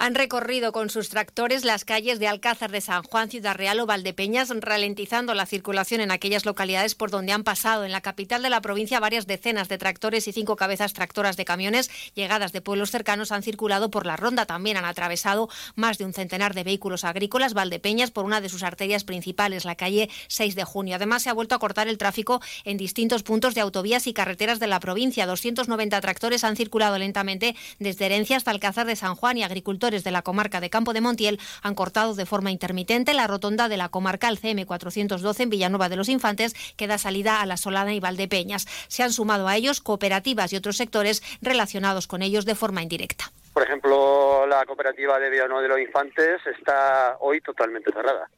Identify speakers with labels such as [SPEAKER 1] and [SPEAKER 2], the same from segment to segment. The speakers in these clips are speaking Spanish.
[SPEAKER 1] Han recorrido con sus tractores las calles de Alcázar de San Juan, Ciudad Real o Valdepeñas, ralentizando la circulación en aquellas localidades por donde han pasado. En la capital de la provincia, varias decenas de tractores y cinco cabezas tractoras de camiones llegadas de pueblos cercanos han circulado por la ronda. También han atravesado más de un centenar de vehículos agrícolas Valdepeñas por una de sus arterias principales, la calle 6 de junio. Además, se ha vuelto a cortar el tráfico en distintos puntos de autovías y carreteras de la provincia. 290 tractores han circulado lentamente desde Herencia hasta Alcázar de San Juan y agricultores de la comarca de Campo de Montiel han cortado de forma intermitente la rotonda de la comarcal CM 412 en Villanueva de los Infantes, que da salida a la Solana y Valdepeñas. Se han sumado a ellos cooperativas y otros sectores relacionados con ellos de forma indirecta.
[SPEAKER 2] Por ejemplo, la cooperativa de Villanueva de los Infantes está hoy totalmente cerrada.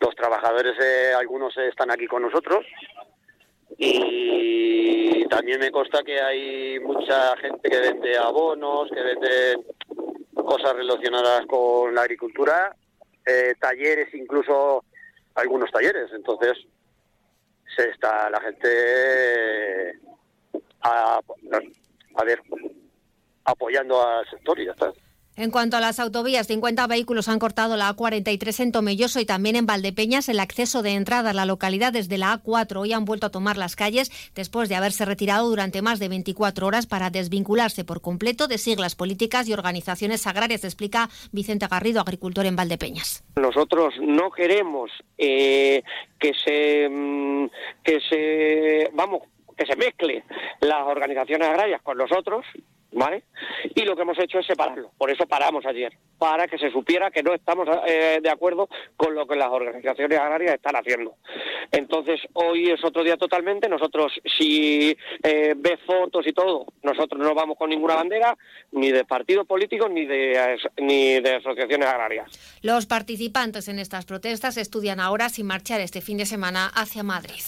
[SPEAKER 2] Los trabajadores, eh, algunos están aquí con nosotros, y también me consta que hay mucha gente que vende abonos, que vende cosas relacionadas con la agricultura, eh, talleres, incluso algunos talleres. Entonces, se está la gente a, a ver apoyando al sector y ya está.
[SPEAKER 1] En cuanto a las autovías, 50 vehículos han cortado la A43 en Tomelloso y también en Valdepeñas el acceso de entrada a la localidad desde la A4. Hoy han vuelto a tomar las calles después de haberse retirado durante más de 24 horas para desvincularse por completo de siglas políticas y organizaciones agrarias, explica Vicente Garrido, agricultor en Valdepeñas.
[SPEAKER 3] Nosotros no queremos eh, que se mm, que se vamos que se mezcle las organizaciones agrarias con nosotros ¿vale? Y lo que hemos hecho es separarlo. Por eso paramos ayer, para que se supiera que no estamos eh, de acuerdo con lo que las organizaciones agrarias están haciendo. Entonces, hoy es otro día totalmente. Nosotros, si eh, ves fotos y todo, nosotros no vamos con ninguna bandera, ni de partidos políticos, ni de, ni de asociaciones agrarias.
[SPEAKER 1] Los participantes en estas protestas estudian ahora si marchar este fin de semana hacia Madrid.